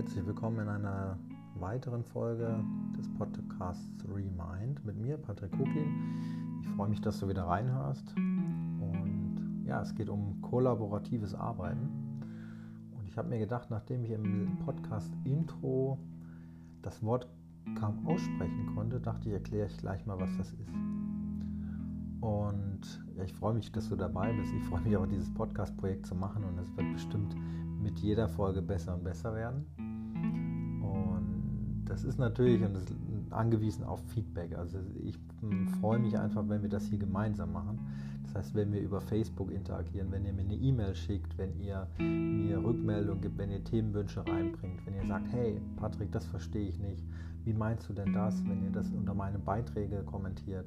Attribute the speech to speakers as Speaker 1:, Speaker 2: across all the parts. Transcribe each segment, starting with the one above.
Speaker 1: Herzlich willkommen in einer weiteren Folge des Podcasts Remind mit mir, Patrick Kuklin. Ich freue mich, dass du wieder reinhörst. Und ja, es geht um kollaboratives Arbeiten. Und ich habe mir gedacht, nachdem ich im Podcast Intro das Wort kaum aussprechen konnte, dachte ich, erkläre ich gleich mal, was das ist. Und ja, ich freue mich, dass du dabei bist. Ich freue mich auch, dieses Podcast-Projekt zu machen und es wird bestimmt mit jeder Folge besser und besser werden. Und das ist natürlich und das ist angewiesen auf Feedback. Also ich freue mich einfach, wenn wir das hier gemeinsam machen. Das heißt, wenn wir über Facebook interagieren, wenn ihr mir eine E-Mail schickt, wenn ihr mir Rückmeldung gibt, wenn ihr Themenwünsche reinbringt, wenn ihr sagt, hey Patrick, das verstehe ich nicht, wie meinst du denn das, wenn ihr das unter meine Beiträge kommentiert,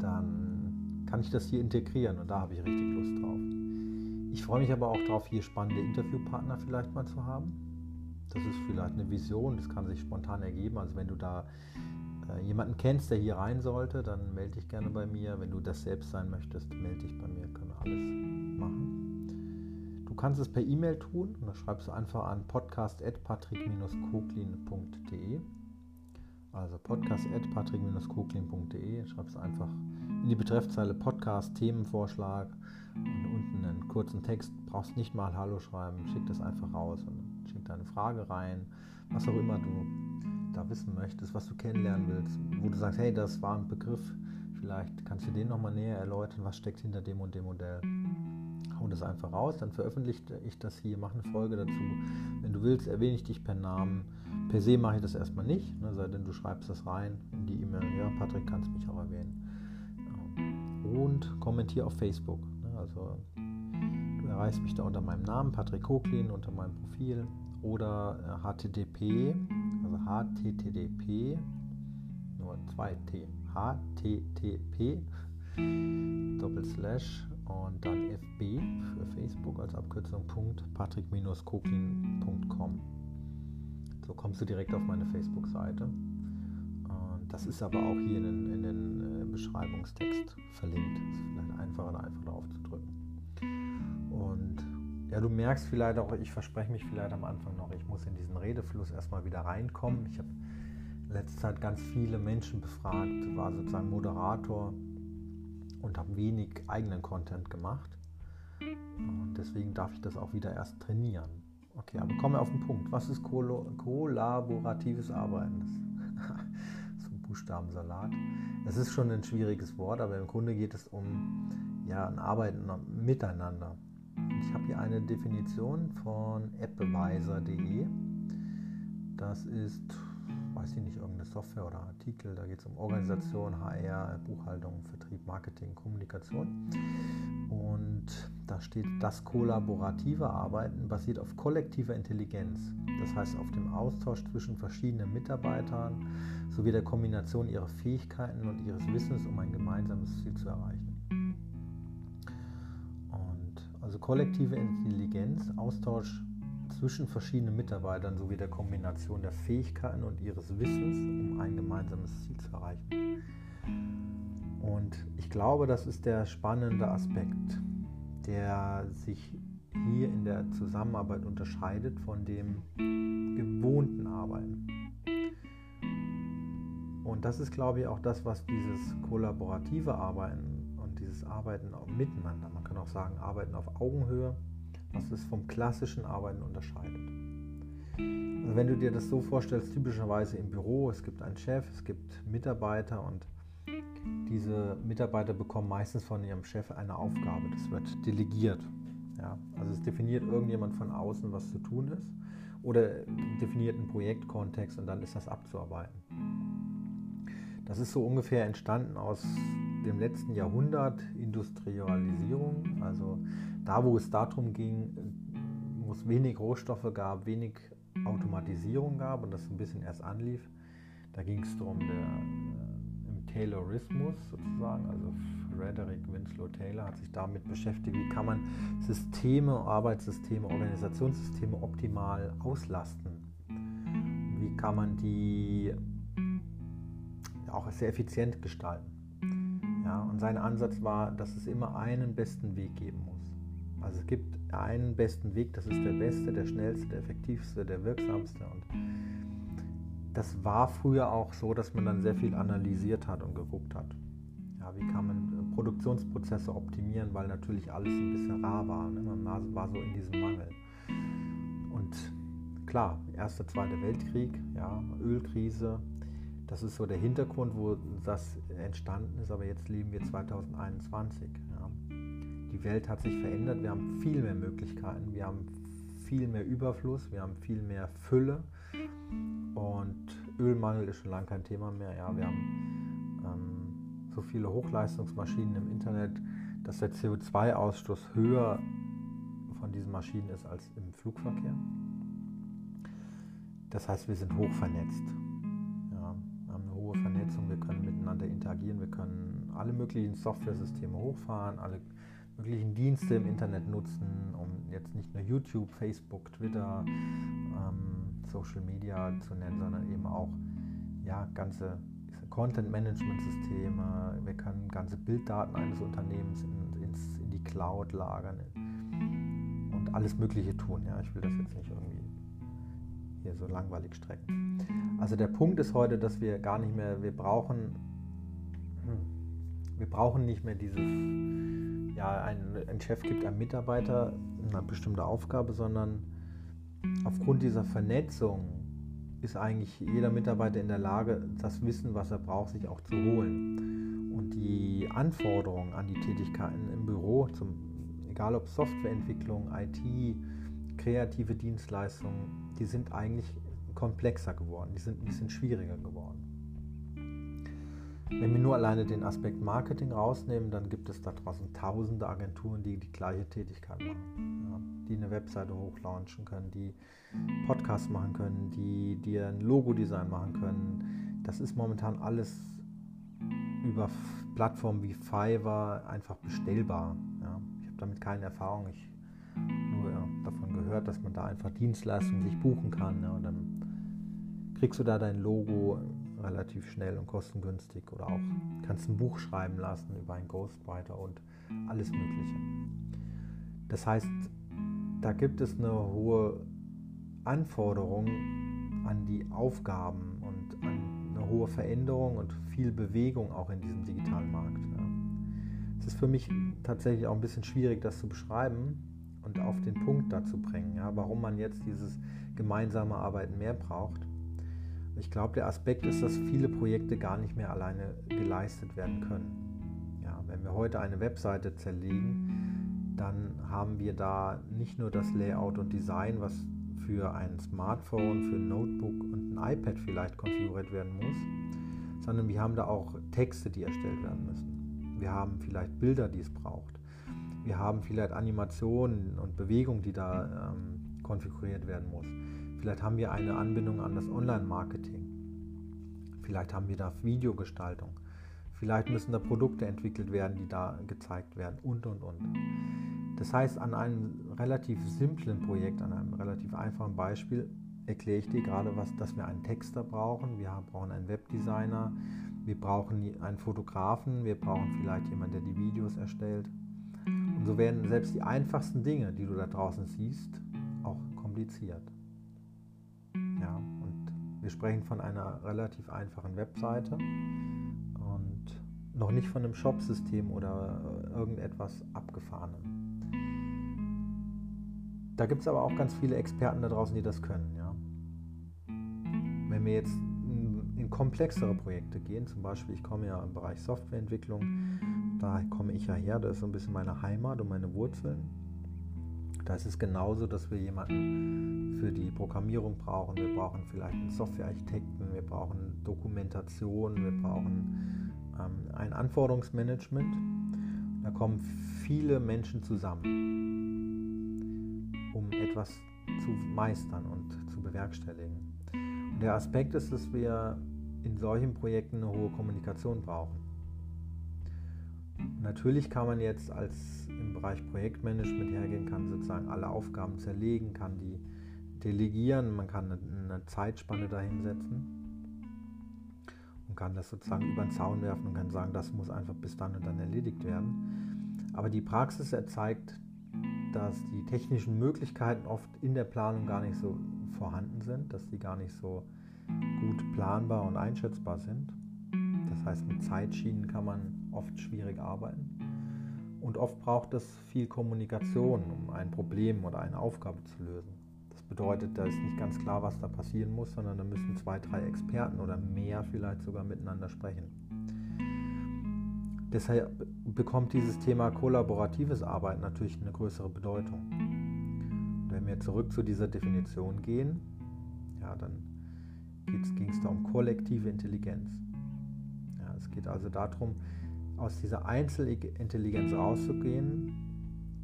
Speaker 1: dann kann ich das hier integrieren und da habe ich richtig Lust drauf. Ich freue mich aber auch darauf, hier spannende Interviewpartner vielleicht mal zu haben. Das ist vielleicht eine Vision, das kann sich spontan ergeben. Also wenn du da äh, jemanden kennst, der hier rein sollte, dann melde dich gerne bei mir. Wenn du das selbst sein möchtest, melde dich bei mir, können wir alles machen. Du kannst es per E-Mail tun und da schreibst du einfach an podcast.patrick-koklin.de also podcast.patrick-koklin.de schreibst einfach in die Betreffzeile Podcast, Themenvorschlag und unten einen kurzen Text. Brauchst nicht mal Hallo schreiben, schick das einfach raus und schick deine Frage rein, was auch immer du da wissen möchtest, was du kennenlernen willst, wo du sagst, hey, das war ein Begriff, vielleicht kannst du den nochmal näher erläutern, was steckt hinter dem und dem Modell. Hau das einfach raus, dann veröffentliche ich das hier, mache eine Folge dazu. Wenn du willst, erwähne ich dich per Namen. Per se mache ich das erstmal nicht, ne, sei denn du schreibst das rein in die E-Mail, ja, Patrick, kannst mich auch erwähnen. Und kommentiere auf Facebook. Ne, also erreichst mich da unter meinem Namen, Patrick Koklin, unter meinem Profil oder HTTP, also HTTP, nur zwei T, HTTP, Doppelslash und dann FB für Facebook als Abkürzung Punkt patrick-koklin.com. So kommst du direkt auf meine Facebook-Seite. Das ist aber auch hier in den, in den äh, Beschreibungstext verlinkt. Das ist vielleicht einfacher, da einfach drauf zu drücken. Ja, du merkst vielleicht auch, ich verspreche mich vielleicht am Anfang noch, ich muss in diesen Redefluss erstmal wieder reinkommen. Ich habe in letzter Zeit ganz viele Menschen befragt, war sozusagen Moderator und habe wenig eigenen Content gemacht. Und deswegen darf ich das auch wieder erst trainieren. Okay, aber kommen wir auf den Punkt. Was ist kollaboratives Arbeiten? Buchstabensalat. Es ist schon ein schwieriges Wort, aber im Grunde geht es um ja, ein Arbeiten miteinander. Ich habe hier eine Definition von appbeweise.de. Das ist, weiß ich nicht, irgendeine Software oder Artikel. Da geht es um Organisation, HR, Buchhaltung, Vertrieb, Marketing, Kommunikation. Und da steht, das kollaborative Arbeiten basiert auf kollektiver Intelligenz. Das heißt auf dem Austausch zwischen verschiedenen Mitarbeitern sowie der Kombination ihrer Fähigkeiten und ihres Wissens, um ein gemeinsames Ziel zu erreichen. Also kollektive Intelligenz, Austausch zwischen verschiedenen Mitarbeitern sowie der Kombination der Fähigkeiten und ihres Wissens, um ein gemeinsames Ziel zu erreichen. Und ich glaube, das ist der spannende Aspekt, der sich hier in der Zusammenarbeit unterscheidet von dem gewohnten Arbeiten. Und das ist, glaube ich, auch das, was dieses kollaborative Arbeiten dieses Arbeiten miteinander, man kann auch sagen, Arbeiten auf Augenhöhe, was es vom klassischen Arbeiten unterscheidet. Also wenn du dir das so vorstellst, typischerweise im Büro, es gibt einen Chef, es gibt Mitarbeiter und diese Mitarbeiter bekommen meistens von ihrem Chef eine Aufgabe. Das wird delegiert. Ja, also es definiert irgendjemand von außen, was zu tun ist oder definiert einen Projektkontext und dann ist das abzuarbeiten. Das ist so ungefähr entstanden aus dem letzten Jahrhundert Industrialisierung, also da, wo es darum ging, wo es wenig Rohstoffe gab, wenig Automatisierung gab und das ein bisschen erst anlief, da ging es darum, der, äh, im Taylorismus sozusagen, also Frederick Winslow Taylor hat sich damit beschäftigt, wie kann man Systeme, Arbeitssysteme, Organisationssysteme optimal auslasten. Wie kann man die auch sehr effizient gestalten. Ja, und sein Ansatz war, dass es immer einen besten Weg geben muss. Also es gibt einen besten Weg, das ist der beste, der schnellste, der effektivste, der wirksamste. Und das war früher auch so, dass man dann sehr viel analysiert hat und geguckt hat. Ja, wie kann man äh, Produktionsprozesse optimieren, weil natürlich alles ein bisschen rar war. Ne? Man war so in diesem Mangel. Und klar, Erster, Zweiter Weltkrieg, ja, Ölkrise, das ist so der Hintergrund, wo das entstanden ist, aber jetzt leben wir 2021. Ja. Die Welt hat sich verändert, wir haben viel mehr Möglichkeiten, wir haben viel mehr Überfluss, wir haben viel mehr Fülle und Ölmangel ist schon lange kein Thema mehr. Ja, wir haben ähm, so viele Hochleistungsmaschinen im Internet, dass der CO2-Ausstoß höher von diesen Maschinen ist als im Flugverkehr. Das heißt, wir sind hoch vernetzt. Vernetzung, wir können miteinander interagieren, wir können alle möglichen Software-Systeme hochfahren, alle möglichen Dienste im Internet nutzen, um jetzt nicht nur YouTube, Facebook, Twitter, ähm, Social Media zu nennen, sondern eben auch ja, ganze Content-Management-Systeme. Wir können ganze Bilddaten eines Unternehmens in, ins, in die Cloud lagern und alles Mögliche tun. Ja, ich will das jetzt nicht irgendwie hier so langweilig strecken. Also der Punkt ist heute, dass wir gar nicht mehr, wir brauchen, hm, wir brauchen nicht mehr dieses, ja, ein, ein Chef gibt einem Mitarbeiter eine bestimmte Aufgabe, sondern aufgrund dieser Vernetzung ist eigentlich jeder Mitarbeiter in der Lage, das Wissen, was er braucht, sich auch zu holen. Und die Anforderungen an die Tätigkeiten im Büro, zum, egal ob Softwareentwicklung, IT, kreative Dienstleistungen, die sind eigentlich komplexer geworden, die sind ein bisschen schwieriger geworden. Wenn wir nur alleine den Aspekt Marketing rausnehmen, dann gibt es da draußen tausende Agenturen, die die gleiche Tätigkeit machen. Ja, die eine Webseite hochlaunchen können, die Podcasts machen können, die dir ein Logo-Design machen können. Das ist momentan alles über Plattformen wie Fiverr einfach bestellbar. Ja, ich habe damit keine Erfahrung. Ich davon gehört, dass man da einfach Dienstleistungen sich buchen kann. Ja, und dann kriegst du da dein Logo relativ schnell und kostengünstig oder auch kannst ein Buch schreiben lassen über einen Ghostwriter und alles Mögliche. Das heißt, da gibt es eine hohe Anforderung an die Aufgaben und an eine hohe Veränderung und viel Bewegung auch in diesem digitalen Markt. Ja. Es ist für mich tatsächlich auch ein bisschen schwierig, das zu beschreiben und auf den Punkt dazu bringen, ja, warum man jetzt dieses gemeinsame Arbeiten mehr braucht. Ich glaube, der Aspekt ist, dass viele Projekte gar nicht mehr alleine geleistet werden können. Ja, wenn wir heute eine Webseite zerlegen, dann haben wir da nicht nur das Layout und Design, was für ein Smartphone, für ein Notebook und ein iPad vielleicht konfiguriert werden muss, sondern wir haben da auch Texte, die erstellt werden müssen. Wir haben vielleicht Bilder, die es braucht. Wir haben vielleicht Animationen und Bewegungen, die da ähm, konfiguriert werden muss. Vielleicht haben wir eine Anbindung an das Online-Marketing. Vielleicht haben wir da Videogestaltung. Vielleicht müssen da Produkte entwickelt werden, die da gezeigt werden und, und, und. Das heißt, an einem relativ simplen Projekt, an einem relativ einfachen Beispiel erkläre ich dir gerade, was, dass wir einen Texter brauchen, wir brauchen einen Webdesigner, wir brauchen einen Fotografen, wir brauchen vielleicht jemanden, der die Videos erstellt. Und so werden selbst die einfachsten Dinge, die du da draußen siehst, auch kompliziert. Ja, und wir sprechen von einer relativ einfachen Webseite und noch nicht von einem Shop-System oder irgendetwas abgefahrenem. Da gibt es aber auch ganz viele Experten da draußen, die das können. Ja. Wenn wir jetzt in komplexere Projekte gehen, zum Beispiel, ich komme ja im Bereich Softwareentwicklung, da komme ich ja her, das ist so ein bisschen meine Heimat und meine Wurzeln. Da ist es genauso, dass wir jemanden für die Programmierung brauchen. Wir brauchen vielleicht einen Softwarearchitekten, wir brauchen Dokumentation, wir brauchen ähm, ein Anforderungsmanagement. Da kommen viele Menschen zusammen, um etwas zu meistern und zu bewerkstelligen. Und der Aspekt ist, dass wir in solchen Projekten eine hohe Kommunikation brauchen. Natürlich kann man jetzt als im Bereich Projektmanagement hergehen, kann sozusagen alle Aufgaben zerlegen, kann die delegieren, man kann eine Zeitspanne dahinsetzen und kann das sozusagen über den Zaun werfen und kann sagen, das muss einfach bis dann und dann erledigt werden. Aber die Praxis erzeigt, dass die technischen Möglichkeiten oft in der Planung gar nicht so vorhanden sind, dass die gar nicht so gut planbar und einschätzbar sind. Das heißt, mit Zeitschienen kann man oft schwierig arbeiten. Und oft braucht es viel Kommunikation, um ein Problem oder eine Aufgabe zu lösen. Das bedeutet, da ist nicht ganz klar, was da passieren muss, sondern da müssen zwei, drei Experten oder mehr vielleicht sogar miteinander sprechen. Deshalb bekommt dieses Thema kollaboratives Arbeiten natürlich eine größere Bedeutung. Und wenn wir zurück zu dieser Definition gehen, ja, dann ging es da um kollektive Intelligenz. Ja, es geht also darum, aus dieser Einzelintelligenz rauszugehen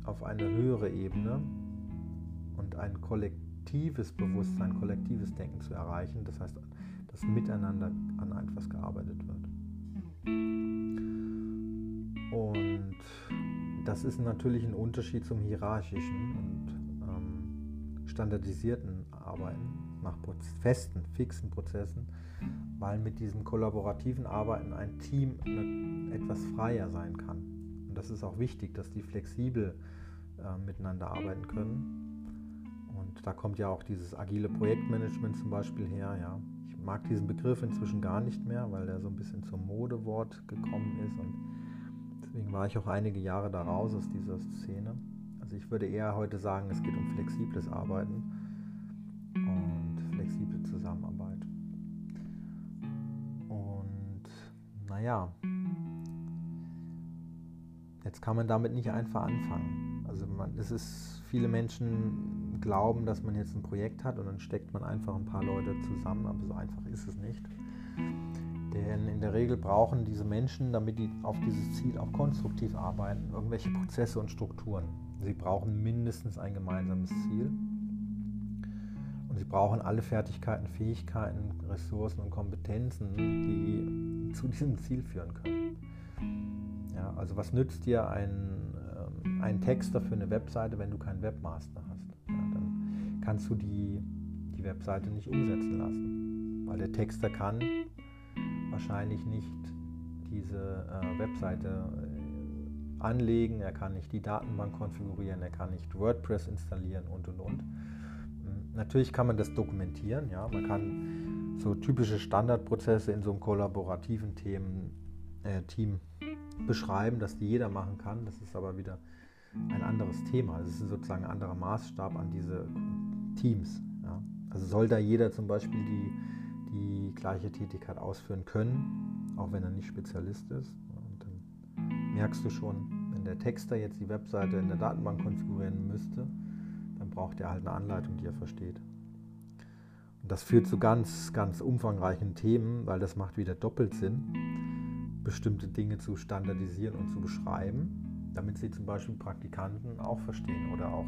Speaker 1: auf eine höhere Ebene und ein kollektives Bewusstsein, kollektives Denken zu erreichen. Das heißt, dass miteinander an etwas gearbeitet wird. Und das ist natürlich ein Unterschied zum hierarchischen und ähm, standardisierten Arbeiten nach festen, fixen Prozessen, weil mit diesem kollaborativen Arbeiten ein Team etwas freier sein kann. Und das ist auch wichtig, dass die flexibel äh, miteinander arbeiten können. Und da kommt ja auch dieses agile Projektmanagement zum Beispiel her. Ja. Ich mag diesen Begriff inzwischen gar nicht mehr, weil der so ein bisschen zum Modewort gekommen ist und Deswegen war ich auch einige Jahre da raus aus dieser Szene. Also ich würde eher heute sagen, es geht um flexibles Arbeiten und flexible Zusammenarbeit. Naja, jetzt kann man damit nicht einfach anfangen. Also man, es ist, viele Menschen glauben, dass man jetzt ein Projekt hat und dann steckt man einfach ein paar Leute zusammen, aber so einfach ist es nicht. Denn in der Regel brauchen diese Menschen, damit die auf dieses Ziel auch konstruktiv arbeiten, irgendwelche Prozesse und Strukturen. Sie brauchen mindestens ein gemeinsames Ziel. Sie brauchen alle Fertigkeiten, Fähigkeiten, Ressourcen und Kompetenzen, die zu diesem Ziel führen können. Ja, also was nützt dir ein, ähm, ein Texter für eine Webseite, wenn du keinen Webmaster hast? Ja, dann kannst du die, die Webseite nicht umsetzen lassen. Weil der Texter kann wahrscheinlich nicht diese äh, Webseite äh, anlegen, er kann nicht die Datenbank konfigurieren, er kann nicht WordPress installieren und und und. Natürlich kann man das dokumentieren, ja, man kann so typische Standardprozesse in so einem kollaborativen Themen, äh, Team beschreiben, dass die jeder machen kann. Das ist aber wieder ein anderes Thema. Das ist sozusagen ein anderer Maßstab an diese Teams. Ja. Also soll da jeder zum Beispiel die die gleiche Tätigkeit ausführen können, auch wenn er nicht Spezialist ist. Und dann merkst du schon, wenn der Texter jetzt die Webseite in der Datenbank konfigurieren müsste, braucht er halt eine Anleitung, die er versteht. Und das führt zu ganz, ganz umfangreichen Themen, weil das macht wieder doppelt Sinn, bestimmte Dinge zu standardisieren und zu beschreiben, damit sie zum Beispiel Praktikanten auch verstehen oder auch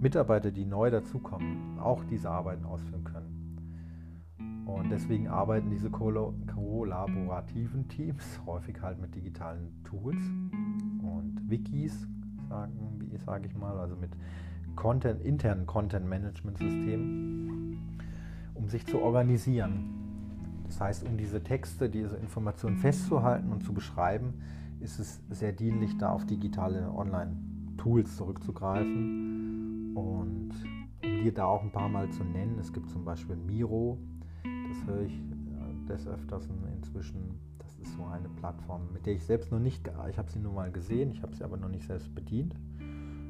Speaker 1: Mitarbeiter, die neu dazukommen, auch diese Arbeiten ausführen können. Und deswegen arbeiten diese kollaborativen Teams häufig halt mit digitalen Tools und Wikis, sage ich mal, also mit Content, internen Content-Management-Systemen, um sich zu organisieren. Das heißt, um diese Texte, diese Informationen festzuhalten und zu beschreiben, ist es sehr dienlich, da auf digitale Online-Tools zurückzugreifen. Und um dir da auch ein paar Mal zu nennen, es gibt zum Beispiel Miro, das höre ich äh, des Öfteren inzwischen. Das ist so eine Plattform, mit der ich selbst noch nicht, ich habe sie nur mal gesehen, ich habe sie aber noch nicht selbst bedient.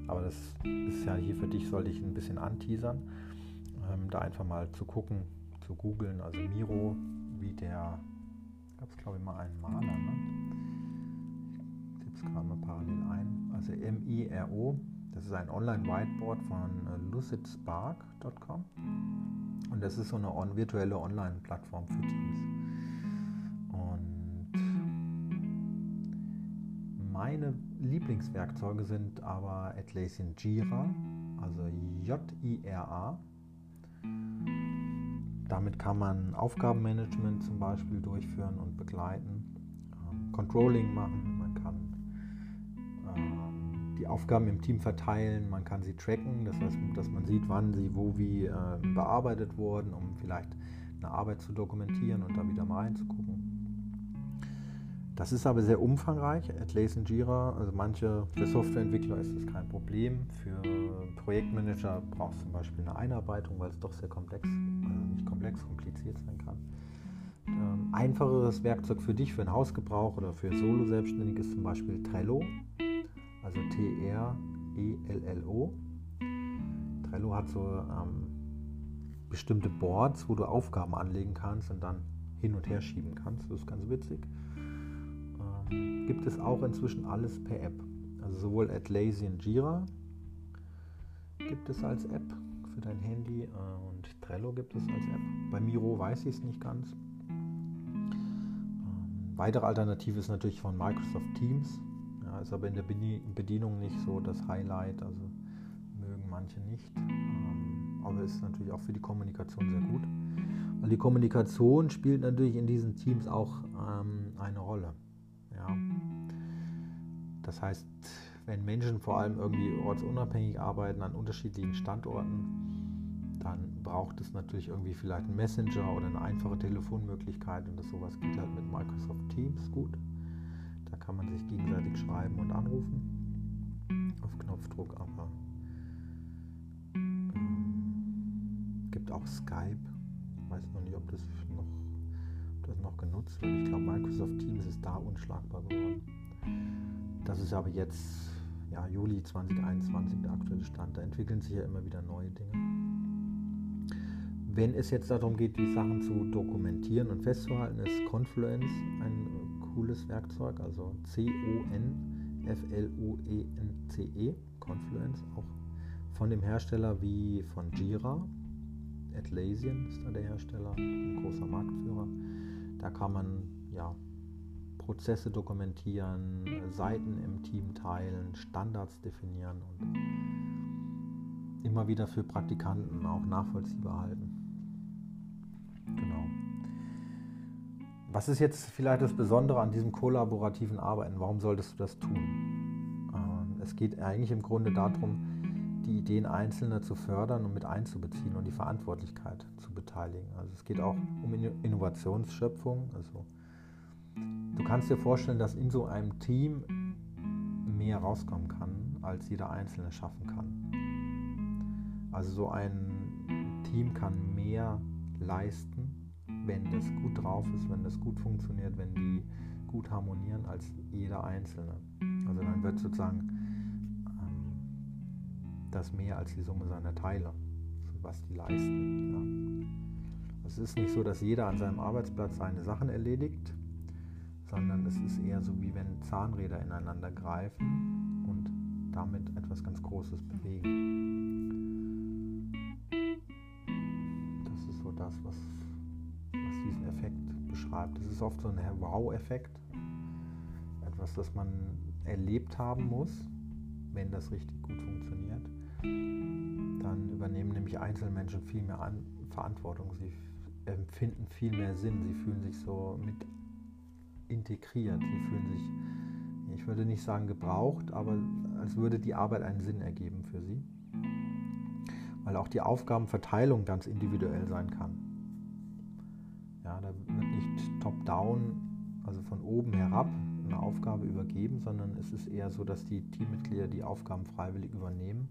Speaker 1: Aber das ist ja hier für dich, sollte ich ein bisschen anteasern, ähm, da einfach mal zu gucken, zu googeln. Also Miro, wie der, gab es glaube ich mal einen Maler, ne? Ich gebe es gerade mal parallel ein. Also M-I-R-O, das ist ein Online-Whiteboard von äh, lucidspark.com. Und das ist so eine on virtuelle Online-Plattform für Teams. Und meine Lieblingswerkzeuge sind aber Atlassian Jira, also J-I-R-A. Damit kann man Aufgabenmanagement zum Beispiel durchführen und begleiten, ähm, Controlling machen, man kann ähm, die Aufgaben im Team verteilen, man kann sie tracken, das heißt, dass man sieht, wann sie wo wie äh, bearbeitet wurden, um vielleicht eine Arbeit zu dokumentieren und da wieder mal reinzugucken. Das ist aber sehr umfangreich. Atlassian Jira, also manche, für Softwareentwickler ist das kein Problem. Für Projektmanager braucht es zum Beispiel eine Einarbeitung, weil es doch sehr komplex, also nicht komplex, kompliziert sein kann. Ähm, einfacheres Werkzeug für dich, für einen Hausgebrauch oder für Solo-Selbstständige ist zum Beispiel Trello, also T-R-E-L-L-O. Trello hat so ähm, bestimmte Boards, wo du Aufgaben anlegen kannst und dann hin und her schieben kannst. Das ist ganz witzig. Ähm, gibt es auch inzwischen alles per App. Also sowohl Atlassian Jira gibt es als App für dein Handy äh, und Trello gibt es als App. Bei Miro weiß ich es nicht ganz. Ähm, weitere Alternative ist natürlich von Microsoft Teams. Ja, ist aber in der Bedienung nicht so das Highlight, also mögen manche nicht. Ähm, aber ist natürlich auch für die Kommunikation sehr gut. Weil die Kommunikation spielt natürlich in diesen Teams auch ähm, eine Rolle. Ja. Das heißt, wenn Menschen vor allem irgendwie ortsunabhängig arbeiten an unterschiedlichen Standorten, dann braucht es natürlich irgendwie vielleicht einen Messenger oder eine einfache Telefonmöglichkeit und das sowas geht halt mit Microsoft Teams gut. Da kann man sich gegenseitig schreiben und anrufen auf Knopfdruck, aber ähm, gibt auch Skype. Ich weiß noch nicht, ob das noch, das noch genutzt wird. Ich glaube, Microsoft Teams ist da unschlagbar geworden. Das ist aber jetzt ja, Juli 2021 der aktuelle Stand. Da entwickeln sich ja immer wieder neue Dinge. Wenn es jetzt darum geht, die Sachen zu dokumentieren und festzuhalten, ist Confluence ein cooles Werkzeug, also C-O-N-F-L-U-E-N-C-E, -E, Confluence, auch von dem Hersteller wie von Jira. Atlassian ist da der Hersteller, ein großer Marktführer. Da kann man ja, Prozesse dokumentieren, Seiten im Team teilen, Standards definieren und immer wieder für Praktikanten auch nachvollziehbar halten. Genau. Was ist jetzt vielleicht das Besondere an diesem kollaborativen Arbeiten? Warum solltest du das tun? Ähm, es geht eigentlich im Grunde darum, die Ideen Einzelner zu fördern und mit einzubeziehen und die Verantwortlichkeit zu beteiligen. Also es geht auch um Innovationsschöpfung, also Du kannst dir vorstellen, dass in so einem Team mehr rauskommen kann, als jeder Einzelne schaffen kann. Also so ein Team kann mehr leisten, wenn das gut drauf ist, wenn das gut funktioniert, wenn die gut harmonieren, als jeder Einzelne. Also dann wird sozusagen das mehr als die Summe seiner Teile, was die leisten. Ja. Es ist nicht so, dass jeder an seinem Arbeitsplatz seine Sachen erledigt, sondern es ist eher so, wie wenn Zahnräder ineinander greifen und damit etwas ganz Großes bewegen. Das ist so das, was, was diesen Effekt beschreibt. Es ist oft so ein Wow-Effekt, etwas, das man erlebt haben muss, wenn das richtig gut funktioniert. Dann übernehmen nämlich Einzelmenschen viel mehr An Verantwortung. Sie empfinden viel mehr Sinn. Sie fühlen sich so mit integriert. Sie fühlen sich, ich würde nicht sagen gebraucht, aber als würde die Arbeit einen Sinn ergeben für sie. Weil auch die Aufgabenverteilung ganz individuell sein kann. Ja, da wird nicht top-down, also von oben herab, eine Aufgabe übergeben, sondern es ist eher so, dass die Teammitglieder die Aufgaben freiwillig übernehmen,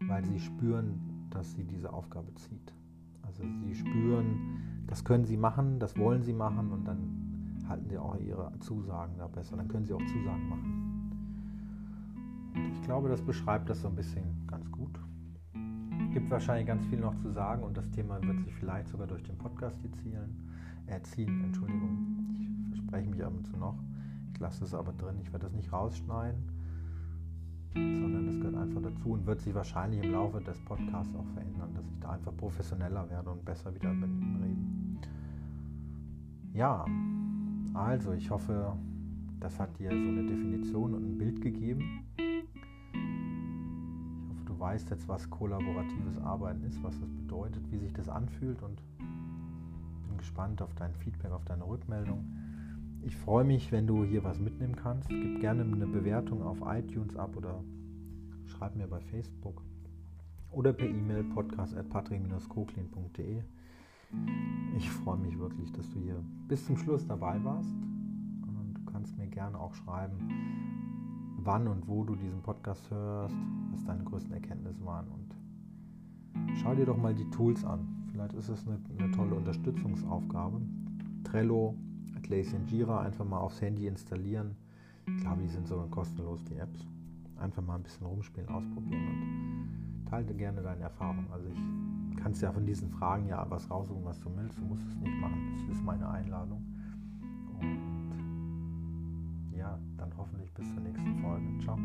Speaker 1: weil sie spüren, dass sie diese Aufgabe zieht. Also sie spüren, das können sie machen, das wollen sie machen und dann halten sie auch ihre Zusagen da besser. Dann können sie auch Zusagen machen. Und ich glaube, das beschreibt das so ein bisschen ganz gut. Gibt wahrscheinlich ganz viel noch zu sagen und das Thema wird sich vielleicht sogar durch den Podcast erzielen. Erziehen, Entschuldigung. Ich verspreche mich ab und zu noch. Ich lasse es aber drin. Ich werde das nicht rausschneiden, sondern das gehört einfach dazu und wird sich wahrscheinlich im Laufe des Podcasts auch verändern, dass ich da einfach professioneller werde und besser wieder mit dem Reden. Ja, also, ich hoffe, das hat dir so eine Definition und ein Bild gegeben. Ich hoffe, du weißt jetzt, was kollaboratives Arbeiten ist, was das bedeutet, wie sich das anfühlt und bin gespannt auf dein Feedback, auf deine Rückmeldung. Ich freue mich, wenn du hier was mitnehmen kannst. Gib gerne eine Bewertung auf iTunes ab oder schreib mir bei Facebook oder per E-Mail podcast.patrick-koklin.de. Ich freue mich wirklich, dass du hier bis zum Schluss dabei warst. Und du kannst kannst mir gerne auch schreiben, wann und wo du diesen Podcast hörst, was deine größten Erkenntnisse waren. Und schau dir doch mal die Tools an. Vielleicht ist es eine, eine tolle Unterstützungsaufgabe. Trello, Atlassian Jira einfach mal aufs Handy installieren. Ich glaube, die sind sogar kostenlos, die Apps. Einfach mal ein bisschen rumspielen, ausprobieren und teile gerne deine Erfahrungen. Also ich kannst ja von diesen Fragen ja was raussuchen, was du willst. Du musst es nicht machen. Das ist meine Einladung. Und ja, dann hoffentlich bis zur nächsten Folge. Ciao.